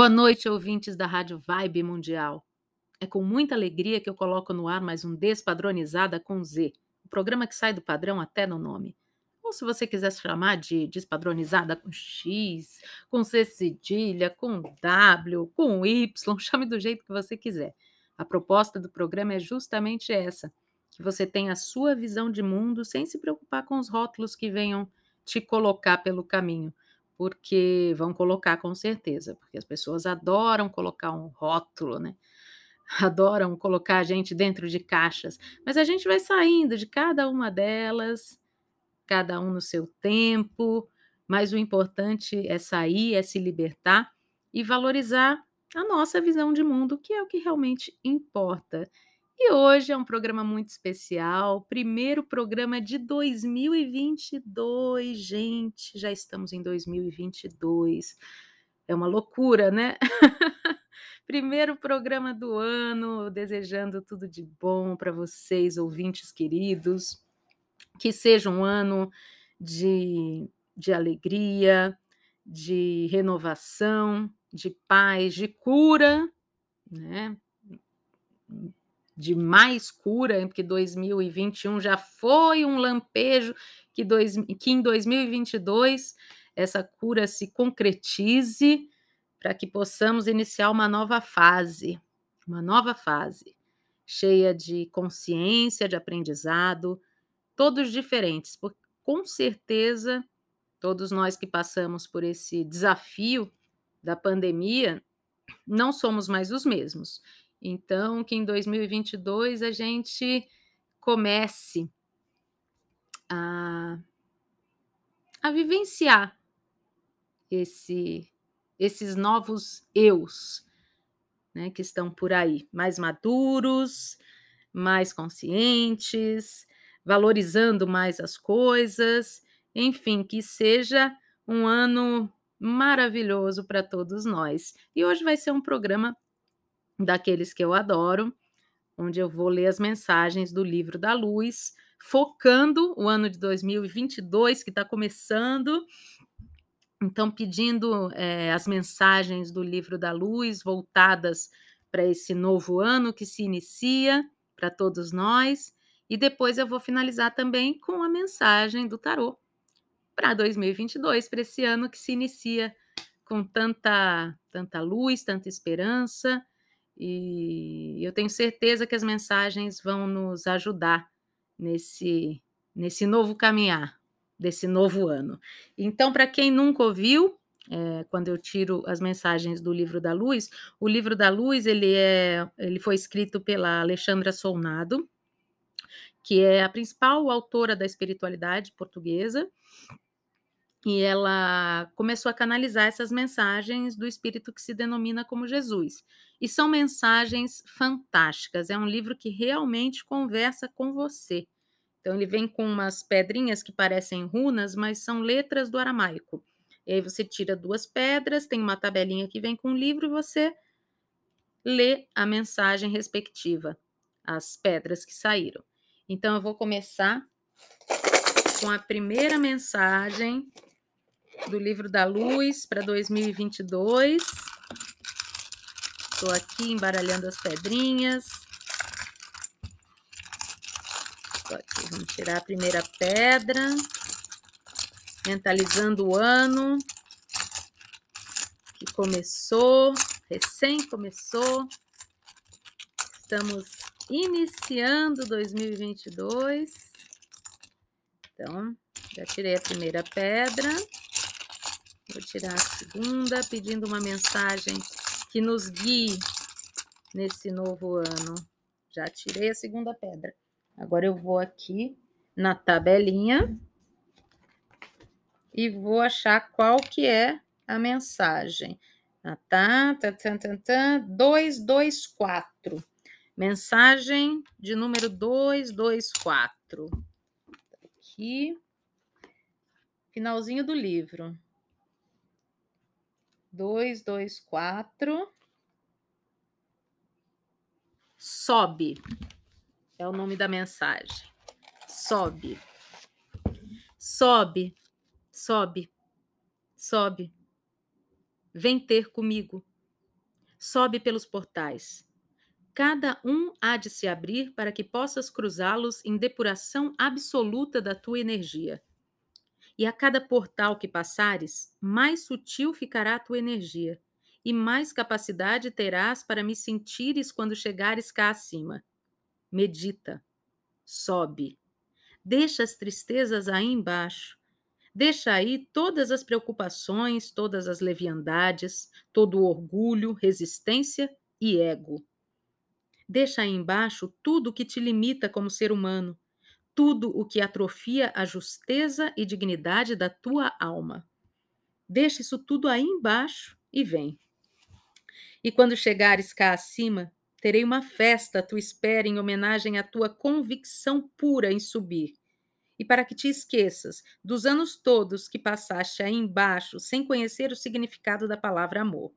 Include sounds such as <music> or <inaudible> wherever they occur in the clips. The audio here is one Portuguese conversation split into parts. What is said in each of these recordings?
Boa noite, ouvintes da Rádio Vibe Mundial. É com muita alegria que eu coloco no ar mais um Despadronizada com Z, o programa que sai do padrão até no nome. Ou se você quiser chamar de Despadronizada com X, com C cedilha, com W, com Y, <laughs> chame do jeito que você quiser. A proposta do programa é justamente essa: que você tenha a sua visão de mundo sem se preocupar com os rótulos que venham te colocar pelo caminho porque vão colocar com certeza, porque as pessoas adoram colocar um rótulo, né? <laughs> Adoram colocar a gente dentro de caixas, mas a gente vai saindo de cada uma delas, cada um no seu tempo, mas o importante é sair, é se libertar e valorizar a nossa visão de mundo, que é o que realmente importa. E hoje é um programa muito especial, primeiro programa de 2022, gente, já estamos em 2022. É uma loucura, né? <laughs> primeiro programa do ano, desejando tudo de bom para vocês, ouvintes queridos. Que seja um ano de, de alegria, de renovação, de paz, de cura, né? De mais cura, porque 2021 já foi um lampejo, que, dois, que em 2022 essa cura se concretize para que possamos iniciar uma nova fase, uma nova fase, cheia de consciência, de aprendizado, todos diferentes, porque com certeza todos nós que passamos por esse desafio da pandemia não somos mais os mesmos. Então, que em 2022 a gente comece a, a vivenciar esse, esses novos eus né, que estão por aí, mais maduros, mais conscientes, valorizando mais as coisas, enfim, que seja um ano maravilhoso para todos nós. E hoje vai ser um programa daqueles que eu adoro, onde eu vou ler as mensagens do livro da luz, focando o ano de 2022 que está começando. Então, pedindo é, as mensagens do livro da luz voltadas para esse novo ano que se inicia para todos nós. E depois eu vou finalizar também com a mensagem do tarô para 2022, para esse ano que se inicia com tanta, tanta luz, tanta esperança e eu tenho certeza que as mensagens vão nos ajudar nesse, nesse novo caminhar, desse novo ano. Então, para quem nunca ouviu, é, quando eu tiro as mensagens do livro da luz, o livro da luz ele é, ele foi escrito pela Alexandra Solnado, que é a principal autora da espiritualidade portuguesa, e ela começou a canalizar essas mensagens do espírito que se denomina como Jesus. E são mensagens fantásticas. É um livro que realmente conversa com você. Então, ele vem com umas pedrinhas que parecem runas, mas são letras do aramaico. E aí você tira duas pedras, tem uma tabelinha que vem com o livro e você lê a mensagem respectiva, as pedras que saíram. Então, eu vou começar com a primeira mensagem do livro da luz para 2022. Estou aqui embaralhando as pedrinhas. Aqui, vamos tirar a primeira pedra. Mentalizando o ano que começou, recém começou. Estamos iniciando 2022. Então, já tirei a primeira pedra. Vou tirar a segunda, pedindo uma mensagem que nos guie nesse novo ano. Já tirei a segunda pedra. Agora eu vou aqui na tabelinha e vou achar qual que é a mensagem. Ah, tá, tá, tá, tá, tá, 224. Mensagem de número 224. Aqui. Finalzinho do livro dois, dois, quatro. Sobe. É o nome da mensagem. Sobe. Sobe. Sobe. Sobe. Vem ter comigo. sobe pelos portais. Cada um há de se abrir para que possas cruzá-los em depuração absoluta da tua energia. E a cada portal que passares, mais sutil ficará a tua energia, e mais capacidade terás para me sentires quando chegares cá acima. Medita, sobe, deixa as tristezas aí embaixo, deixa aí todas as preocupações, todas as leviandades, todo o orgulho, resistência e ego. Deixa aí embaixo tudo o que te limita como ser humano, tudo o que atrofia a justeza e dignidade da tua alma. Deixa isso tudo aí embaixo e vem. E quando chegares cá acima, terei uma festa à tua espera em homenagem à tua convicção pura em subir. E para que te esqueças dos anos todos que passaste aí embaixo sem conhecer o significado da palavra amor.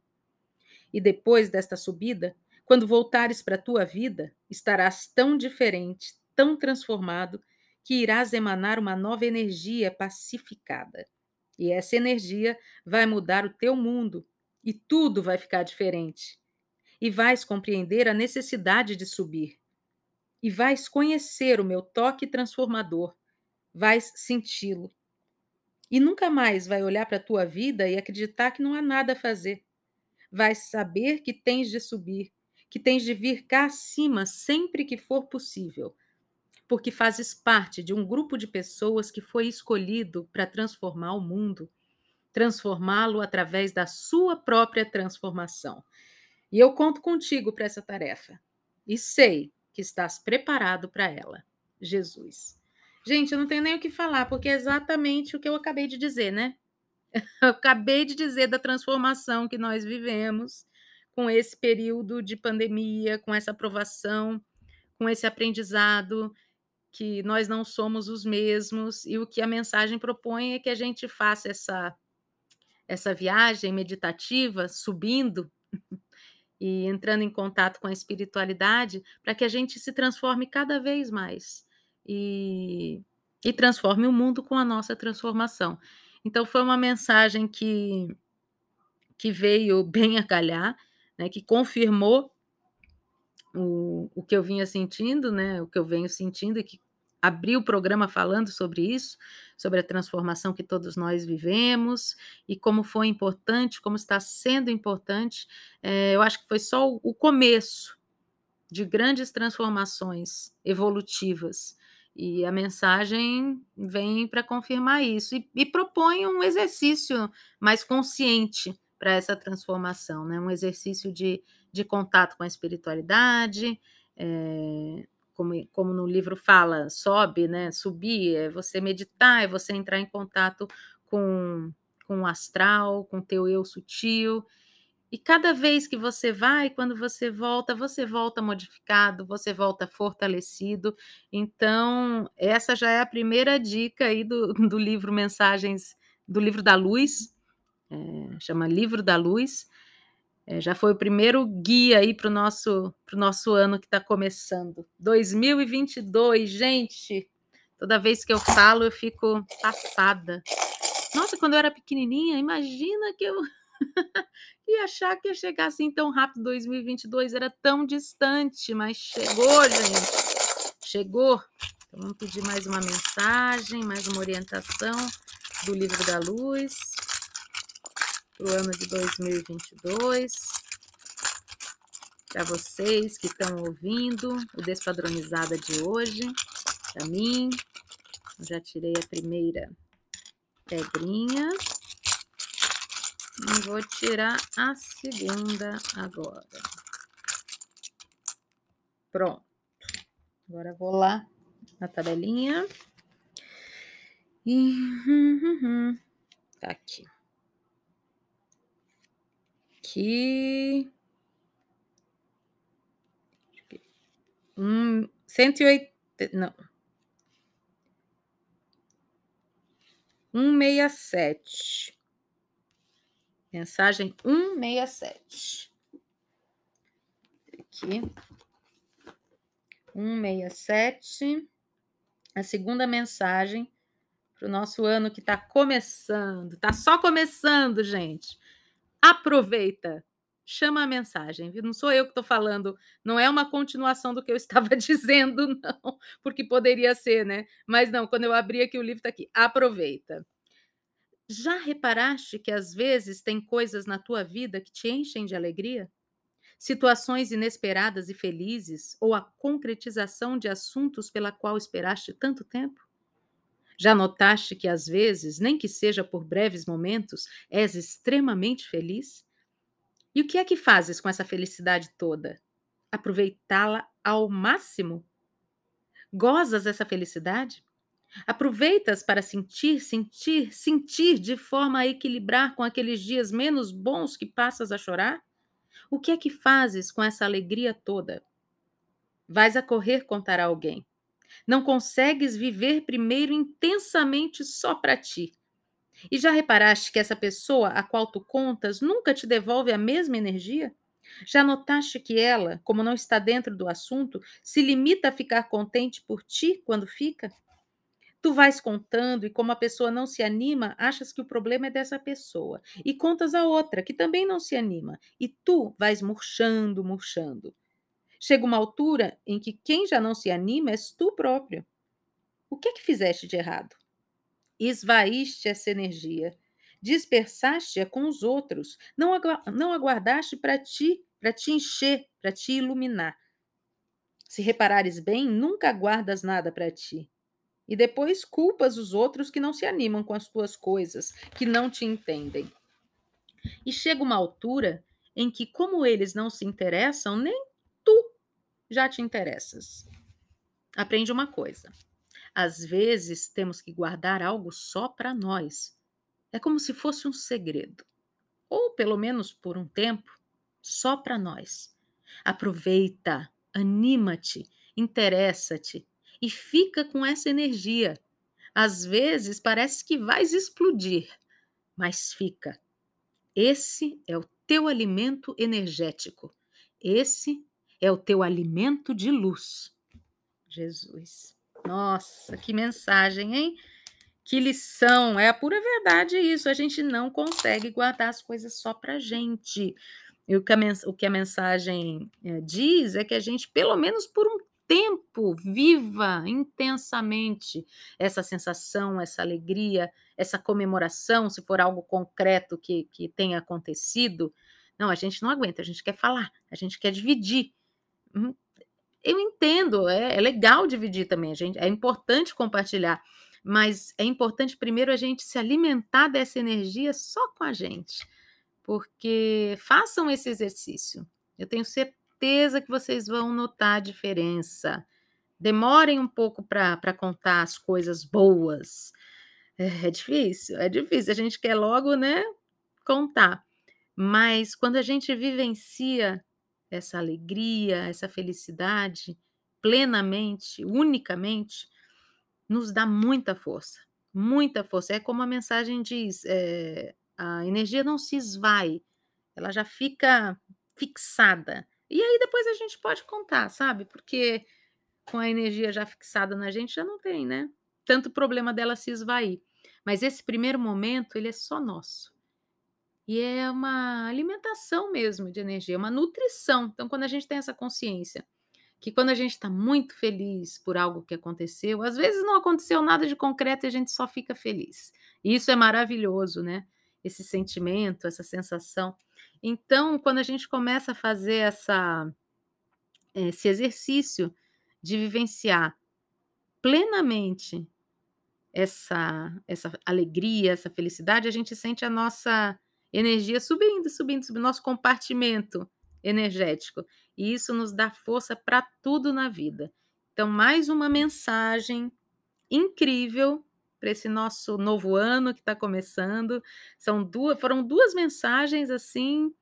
E depois desta subida, quando voltares para a tua vida, estarás tão diferente, tão transformado, que irás emanar uma nova energia pacificada. E essa energia vai mudar o teu mundo e tudo vai ficar diferente. E vais compreender a necessidade de subir. E vais conhecer o meu toque transformador. Vais senti-lo. E nunca mais vai olhar para a tua vida e acreditar que não há nada a fazer. Vais saber que tens de subir, que tens de vir cá acima sempre que for possível, porque fazes parte de um grupo de pessoas que foi escolhido para transformar o mundo transformá-lo através da sua própria transformação. E eu conto contigo para essa tarefa. E sei que estás preparado para ela. Jesus. Gente, eu não tenho nem o que falar, porque é exatamente o que eu acabei de dizer, né? Eu <laughs> acabei de dizer da transformação que nós vivemos com esse período de pandemia, com essa aprovação, com esse aprendizado que nós não somos os mesmos e o que a mensagem propõe é que a gente faça essa essa viagem meditativa, subindo <laughs> e entrando em contato com a espiritualidade, para que a gente se transforme cada vez mais e, e transforme o mundo com a nossa transformação. Então, foi uma mensagem que, que veio bem a calhar, né, que confirmou o, o que eu vinha sentindo, né, o que eu venho sentindo e que abri o programa falando sobre isso, sobre a transformação que todos nós vivemos e como foi importante, como está sendo importante. É, eu acho que foi só o começo de grandes transformações evolutivas. E a mensagem vem para confirmar isso e, e, propõe um exercício mais consciente para essa transformação, né? um exercício de, de contato com a espiritualidade, é, como, como no livro fala, sobe, né? Subir, é você meditar, é você entrar em contato com, com o astral, com o teu eu sutil. E cada vez que você vai, quando você volta, você volta modificado, você volta fortalecido. Então, essa já é a primeira dica aí do, do livro Mensagens, do livro da Luz, é, chama Livro da Luz. É, já foi o primeiro guia aí para o nosso, nosso ano que está começando. 2022, gente! Toda vez que eu falo, eu fico passada. Nossa, quando eu era pequenininha, imagina que eu <laughs> ia achar que ia chegar assim tão rápido. 2022 era tão distante, mas chegou, gente. Chegou. Então, vamos pedir mais uma mensagem, mais uma orientação do Livro da Luz para o ano de 2022. Para vocês que estão ouvindo o Despadronizada de hoje, para mim, eu já tirei a primeira pedrinha. E vou tirar a segunda agora. Pronto. Agora vou lá na tabelinha. E tá aqui aqui. Um, 180. Não. 167. Mensagem 167. Aqui. 167. A segunda mensagem para o nosso ano que está começando. Está só começando, gente. Aproveita. chama a mensagem, viu? Não sou eu que estou falando, não é uma continuação do que eu <laughs> estava dizendo, não, porque poderia ser, né? Mas não, quando eu abri aqui o livro está aqui. Aproveita. Já reparaste que às vezes tem coisas na tua vida que te enchem de alegria? Situações inesperadas e felizes ou a concretização de assuntos pela qual esperaste tanto tempo? Já notaste que às vezes, nem que seja por breves momentos, és extremamente feliz? E o que é que fazes com essa felicidade toda? Aproveitá-la ao máximo? Gozas essa felicidade? Aproveitas para sentir, sentir, sentir de forma a equilibrar com aqueles dias menos bons que passas a chorar? O que é que fazes com essa alegria toda? Vais a correr contar a alguém. Não consegues viver primeiro intensamente só para ti. E já reparaste que essa pessoa a qual tu contas nunca te devolve a mesma energia? Já notaste que ela, como não está dentro do assunto, se limita a ficar contente por ti quando fica? Tu vais contando e, como a pessoa não se anima, achas que o problema é dessa pessoa. E contas a outra, que também não se anima. E tu vais murchando, murchando. Chega uma altura em que quem já não se anima és tu próprio. O que é que fizeste de errado? Esvaíste essa energia, dispersaste-a com os outros, não, agu não aguardaste para ti, para te encher, para te iluminar. Se reparares bem, nunca guardas nada para ti. E depois culpas os outros que não se animam com as tuas coisas, que não te entendem. E chega uma altura em que, como eles não se interessam, nem já te interessas. Aprende uma coisa. Às vezes temos que guardar algo só para nós. É como se fosse um segredo. Ou pelo menos por um tempo, só para nós. Aproveita, anima-te, interessa-te e fica com essa energia. Às vezes parece que vais explodir, mas fica. Esse é o teu alimento energético. Esse é o teu alimento de luz. Jesus. Nossa, que mensagem, hein? Que lição! É a pura verdade isso. A gente não consegue guardar as coisas só para gente. E o que a, o que a mensagem é, diz é que a gente, pelo menos por um tempo, viva intensamente essa sensação, essa alegria, essa comemoração, se for algo concreto que, que tenha acontecido. Não, a gente não aguenta, a gente quer falar, a gente quer dividir. Hum, eu entendo, é, é legal dividir também, a gente, é importante compartilhar, mas é importante primeiro a gente se alimentar dessa energia só com a gente, porque façam esse exercício. Eu tenho certeza que vocês vão notar a diferença. Demorem um pouco para contar as coisas boas. É, é difícil, é difícil. A gente quer logo, né, contar. Mas quando a gente vivencia essa alegria, essa felicidade plenamente, unicamente, nos dá muita força, muita força. É como a mensagem diz: é, a energia não se esvai, ela já fica fixada. E aí depois a gente pode contar, sabe? Porque com a energia já fixada na gente já não tem, né? Tanto problema dela se esvair. Mas esse primeiro momento, ele é só nosso. E é uma alimentação mesmo de energia, uma nutrição. Então, quando a gente tem essa consciência que quando a gente está muito feliz por algo que aconteceu, às vezes não aconteceu nada de concreto e a gente só fica feliz. E isso é maravilhoso, né? Esse sentimento, essa sensação. Então, quando a gente começa a fazer essa, esse exercício de vivenciar plenamente essa, essa alegria, essa felicidade, a gente sente a nossa energia subindo, subindo, subindo, nosso compartimento energético. E isso nos dá força para tudo na vida. Então, mais uma mensagem incrível para esse nosso novo ano que está começando. São duas, foram duas mensagens assim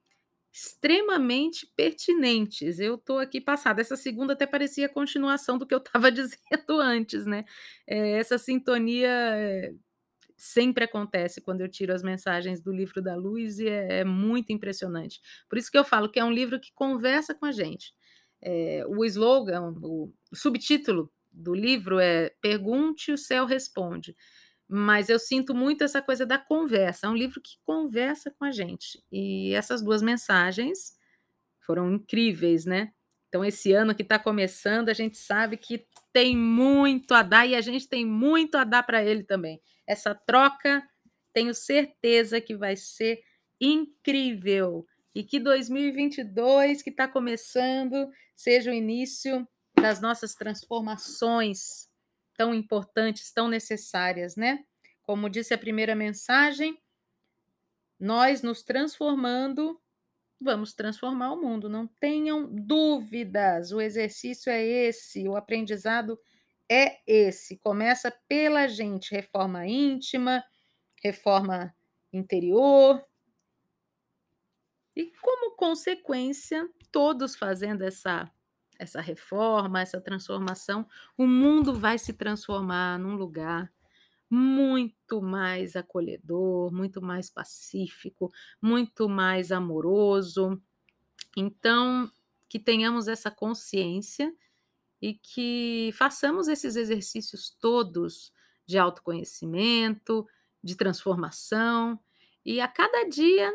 extremamente pertinentes. Eu estou aqui passada. Essa segunda até parecia continuação do que eu estava <laughs> dizendo antes, né? É, essa sintonia é, sempre acontece quando eu tiro as mensagens do livro da luz e é, é muito impressionante. Por isso que eu falo que é um livro que conversa com a gente. É, o slogan, o subtítulo do livro é Pergunte, o céu responde. mas eu sinto muito essa coisa da conversa. É um livro que conversa com a gente. E essas duas mensagens foram incríveis, né? Então, esse ano que está começando, a gente sabe que tem muito a dar e a gente tem muito a dar para ele também. Essa troca, tenho certeza que vai ser incrível. E que 2022, que está começando, seja o início das nossas transformações tão importantes, tão necessárias, né? Como disse a primeira mensagem, nós nos transformando vamos transformar o mundo, não tenham dúvidas. O exercício é esse, o aprendizado é esse. Começa pela gente, reforma íntima, reforma interior. E como consequência, todos fazendo essa essa reforma, essa transformação, o mundo vai se transformar num lugar muito mais acolhedor, muito mais pacífico, muito mais amoroso. Então, que tenhamos essa consciência e que façamos esses exercícios todos de autoconhecimento, de transformação, e a cada dia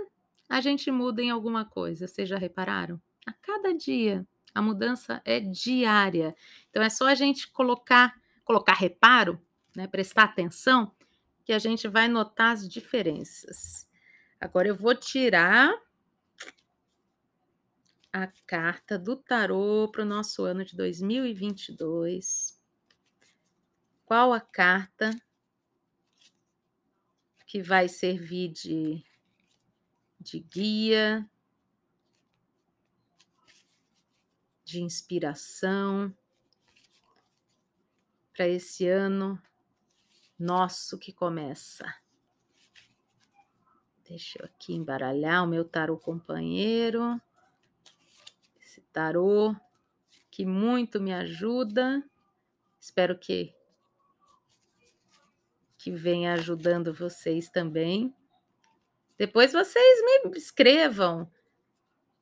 a gente muda em alguma coisa. Vocês já repararam? A cada dia. A mudança é diária. Então é só a gente colocar, colocar reparo né, prestar atenção, que a gente vai notar as diferenças. Agora eu vou tirar a carta do tarô para o nosso ano de 2022. Qual a carta que vai servir de, de guia, de inspiração para esse ano nosso que começa. Deixa eu aqui embaralhar o meu tarô companheiro. Tarô que muito me ajuda. Espero que que venha ajudando vocês também. Depois vocês me escrevam,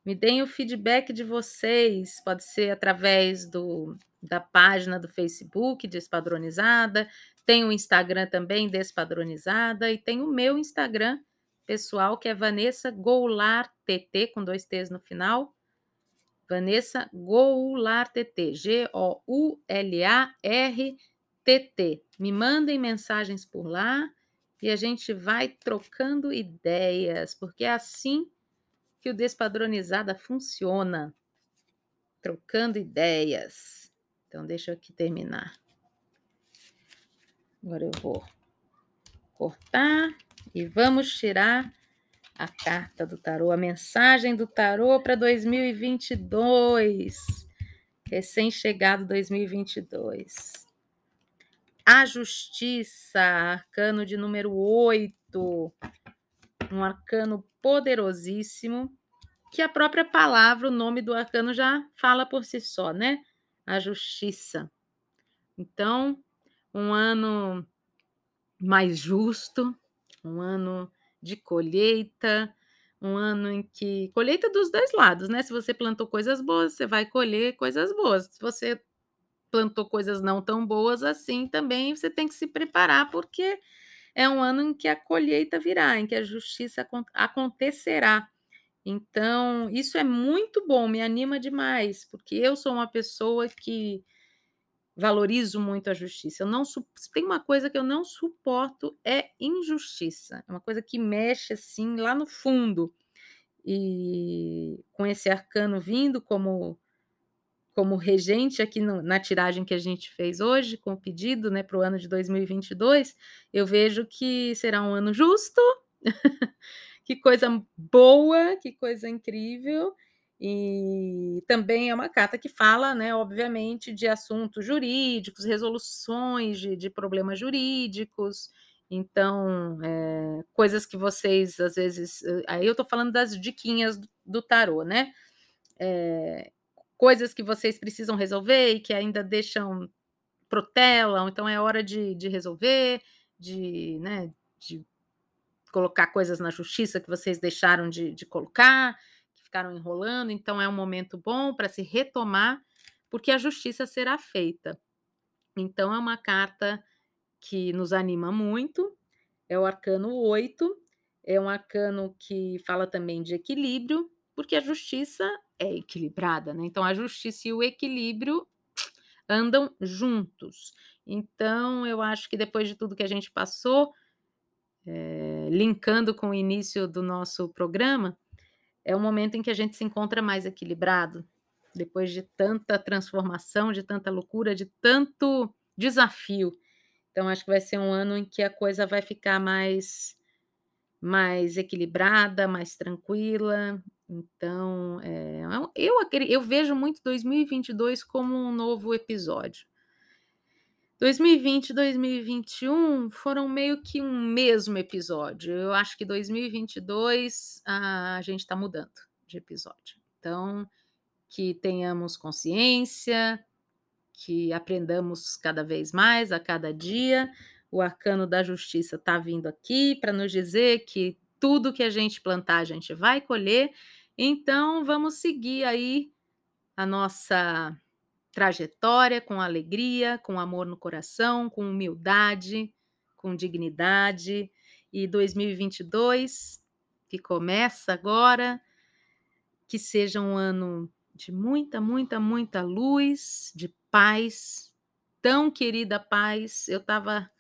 me deem o feedback de vocês. Pode ser através do, da página do Facebook Despadronizada, tem o Instagram também, Despadronizada, e tem o meu Instagram pessoal, que é Vanessa Goulart TT, com dois T's no final. Vanessa Goulart TT, G-O-U-L-A-R-T-T. Me mandem mensagens por lá e a gente vai trocando ideias, porque é assim que o Despadronizada funciona. Trocando ideias. Então, deixa eu aqui terminar. Agora eu vou cortar e vamos tirar a carta do tarô, a mensagem do tarô para 2022. Recém-chegado 2022. A Justiça, arcano de número 8. Um arcano poderosíssimo, que a própria palavra, o nome do arcano já fala por si só, né? A Justiça. Então, um ano mais justo, um ano de colheita, um ano em que colheita dos dois lados, né? Se você plantou coisas boas, você vai colher coisas boas. Se você plantou coisas não tão boas assim, também você tem que se preparar, porque é um ano em que a colheita virá, em que a justiça acontecerá. Então, isso é muito bom, me anima demais, porque eu sou uma pessoa que valorizo muito a justiça. Eu não tem uma coisa que eu não suporto é injustiça. É uma coisa que mexe assim lá no fundo. E com esse arcano vindo como como regente aqui no, na tiragem que a gente fez hoje, com o pedido né, para o ano de 2022, eu vejo que será um ano justo, <laughs> que coisa boa, que coisa incrível, e também é uma carta que fala, né, obviamente, de assuntos jurídicos, resoluções de, de problemas jurídicos. Então, é, coisas que vocês, às vezes. Eh, aí eu estou falando das diquinhas do, tarô, né? É, coisas que vocês precisam resolver e que ainda deixam protelam, então é hora de, de resolver, de, né, de colocar coisas na justiça que vocês deixaram de, de colocar ficaram enrolando, então é um momento bom para se retomar, porque a justiça será feita. Então é uma carta que nos anima muito, é o arcano 8, é um arcano que fala também de equilíbrio, porque a justiça é equilibrada, né? Então a justiça e o equilíbrio andam juntos. Então eu acho que depois de tudo que a gente passou, é, linkando com o início do nosso programa, é o momento em que a gente se encontra mais equilibrado, depois de tanta transformação, de tanta loucura, de tanto desafio. Então acho que vai ser um ano em que a coisa vai ficar mais mais equilibrada, mais tranquila. Então, é, eu, eu vejo muito 2022 como um novo episódio. 2020 e 2021 foram meio que um mesmo episódio. Eu acho que 2022 a gente está mudando de episódio. Então, que tenhamos consciência, que aprendamos cada vez mais a cada dia. O arcano da justiça está vindo aqui para nos dizer que tudo que a gente plantar, a gente vai colher. Então, vamos seguir aí a nossa trajetória com alegria, com amor no coração, com humildade, com dignidade. E 2022, que começa agora, que seja um ano de muita, muita, muita luz, de paz, tão querida paz. Eu estava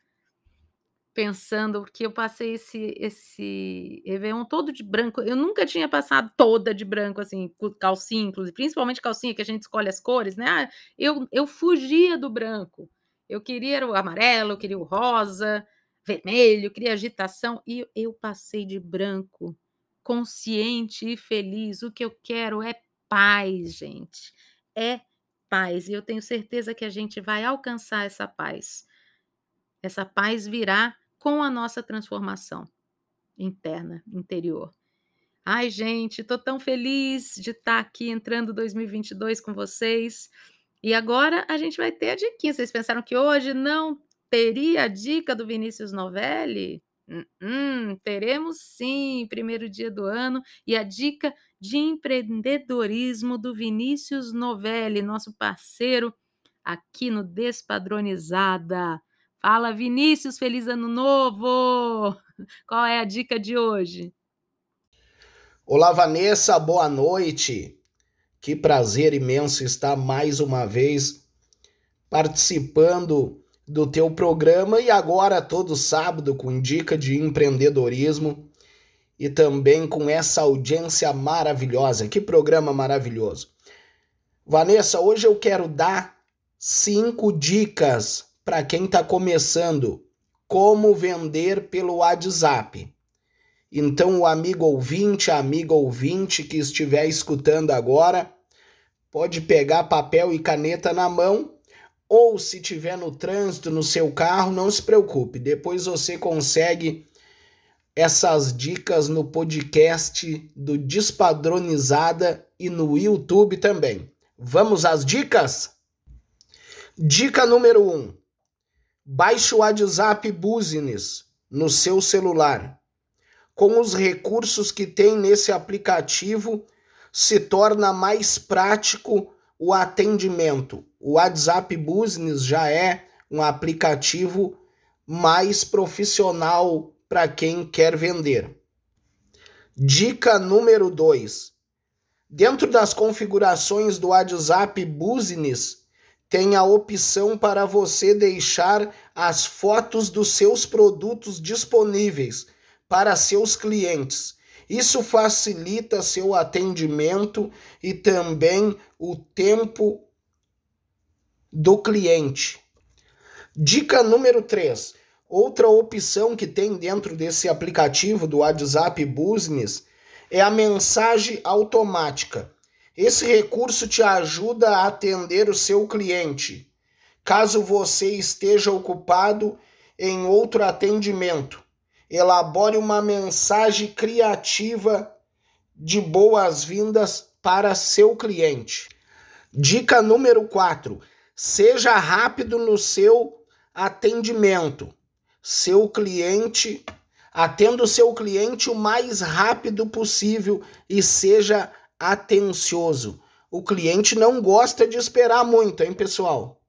pensando porque eu passei esse esse Réveillon todo de branco. Eu nunca tinha passado toda de branco, assim, calcinha, inclusive, principalmente calcinha, que a gente escolhe as cores, né? Ah, eu, eu fugia do branco. Eu queria o amarelo, eu queria o rosa, vermelho, eu queria agitação, e eu passei de branco, consciente e feliz. O que eu quero é paz, gente. É paz. E eu tenho certeza que a gente vai alcançar essa paz. Essa paz virá com a nossa transformação interna, interior. Ai, gente, estou tão feliz de estar tá aqui entrando 2022 com vocês. E agora a gente vai ter a dica. Vocês pensaram que hoje não teria a dica do Vinícius Novelli? Hum, hum, teremos sim, primeiro dia do ano, e a dica de empreendedorismo do Vinícius Novelli, nosso parceiro aqui no Despadronizada. Fala, Vinícius, feliz ano novo! <laughs> Qual é a dica de hoje? Olá, Vanessa, boa noite. Que prazer imenso estar mais uma vez participando do teu programa e agora todo sábado com dica de empreendedorismo e também com essa audiência maravilhosa. Que programa maravilhoso. Vanessa, hoje eu quero dar cinco dicas para quem está começando, como vender pelo WhatsApp. Então, o amigo ouvinte, a amiga ouvinte que estiver escutando agora, pode pegar papel e caneta na mão, ou se tiver no trânsito, no seu carro, não se preocupe, depois você consegue essas dicas no podcast do Despadronizada e no YouTube também. Vamos às dicas? Dica número 1. Um, Baixe o WhatsApp Business no seu celular. Com os recursos que tem nesse aplicativo, se torna mais prático o atendimento. O WhatsApp Business já é um aplicativo mais profissional para quem quer vender. Dica número 2. Dentro das configurações do WhatsApp Business, tem a opção para você deixar as fotos dos seus produtos disponíveis para seus clientes. Isso facilita seu atendimento e também o tempo do cliente. Dica número 3. Outra opção que tem dentro desse aplicativo do WhatsApp Business é a mensagem automática. Esse recurso te ajuda a atender o seu cliente, caso você esteja ocupado em outro atendimento. Elabore uma mensagem criativa de boas-vindas para seu cliente. Dica número 4: seja rápido no seu atendimento. Seu cliente, atenda o seu cliente o mais rápido possível e seja atencioso. O cliente não gosta de esperar muito, hein, pessoal?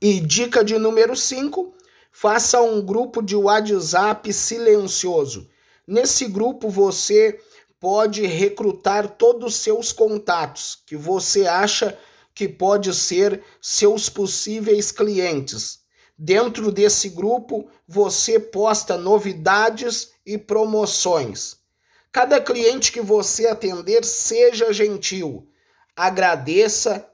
E dica de número 5: faça um grupo de WhatsApp silencioso. Nesse grupo você pode recrutar todos os seus contatos que você acha que pode ser seus possíveis clientes. Dentro desse grupo, você posta novidades e promoções. Cada cliente que você atender, seja gentil, agradeça,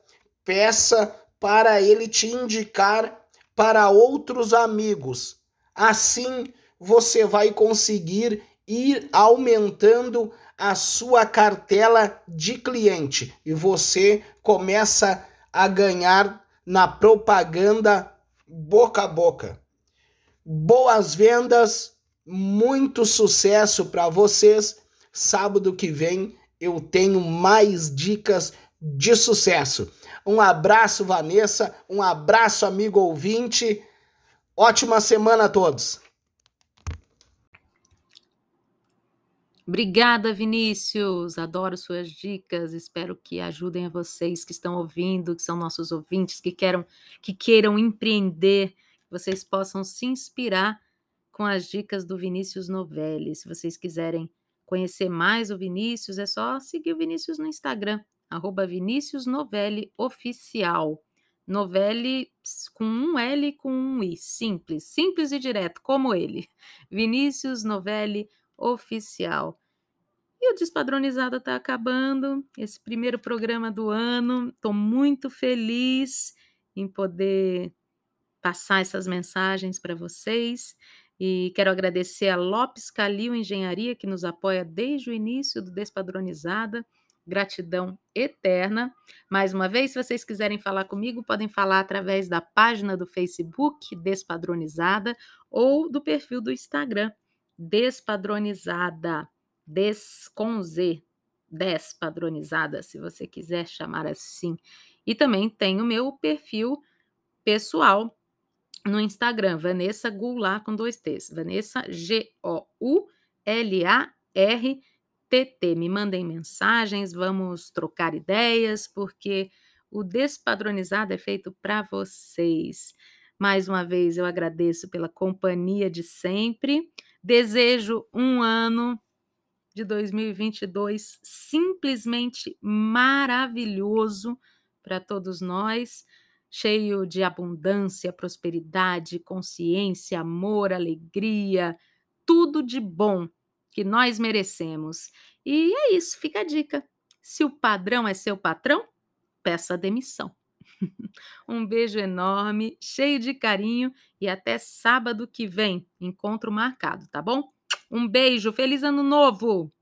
peça para ele te indicar para outros amigos. Assim, você vai conseguir ir aumentando a sua cartela de cliente e você começa a ganhar na propaganda boca a boca. Boas vendas, muito sucesso para vocês. Sábado que vem eu tenho mais dicas de sucesso. Um abraço, Vanessa. Um abraço, amigo ouvinte. Ótima semana a todos. Obrigada, Vinícius. Adoro suas dicas. Espero que ajudem a vocês que estão ouvindo, que são nossos ouvintes, que queiram, que queiram empreender, vocês possam se inspirar com as dicas do Vinícius Novelli. Se vocês quiserem conhecer mais o Vinícius, é só seguir o Vinícius no Instagram, arroba Vinícius Novelli Oficial. Novelli com um L e com um I, simples, simples e direto, como ele. Vinícius Novelli oficial. E o Despadronizada está acabando, esse primeiro programa do ano. Estou muito feliz em poder passar essas mensagens para vocês. E quero agradecer a Lopes Calil Engenharia, que nos apoia desde o início do Despadronizada. Gratidão eterna. Mais uma vez, se vocês quiserem falar comigo, podem falar através da página do Facebook Despadronizada ou do perfil do Instagram despadronizada, des com Z, despadronizada, se você quiser chamar assim. E também tem o meu perfil pessoal no Instagram, Vanessa Goulart com dois T's, Vanessa G-O-U-L-A-R-T-T. Me mandem mensagens, vamos trocar ideias, porque o Despadronizado é feito para vocês. Mais uma vez eu agradeço pela companhia de sempre. Desejo um ano de 2022 simplesmente maravilhoso para todos nós, cheio de abundância, prosperidade, consciência, amor, alegria, tudo de bom que nós merecemos. E é isso, fica a dica. Se o padrão é seu patrão, peça demissão. <laughs> um beijo enorme, cheio de carinho e até sábado que vem. Encontro marcado, tá bom? Um beijo, feliz ano novo!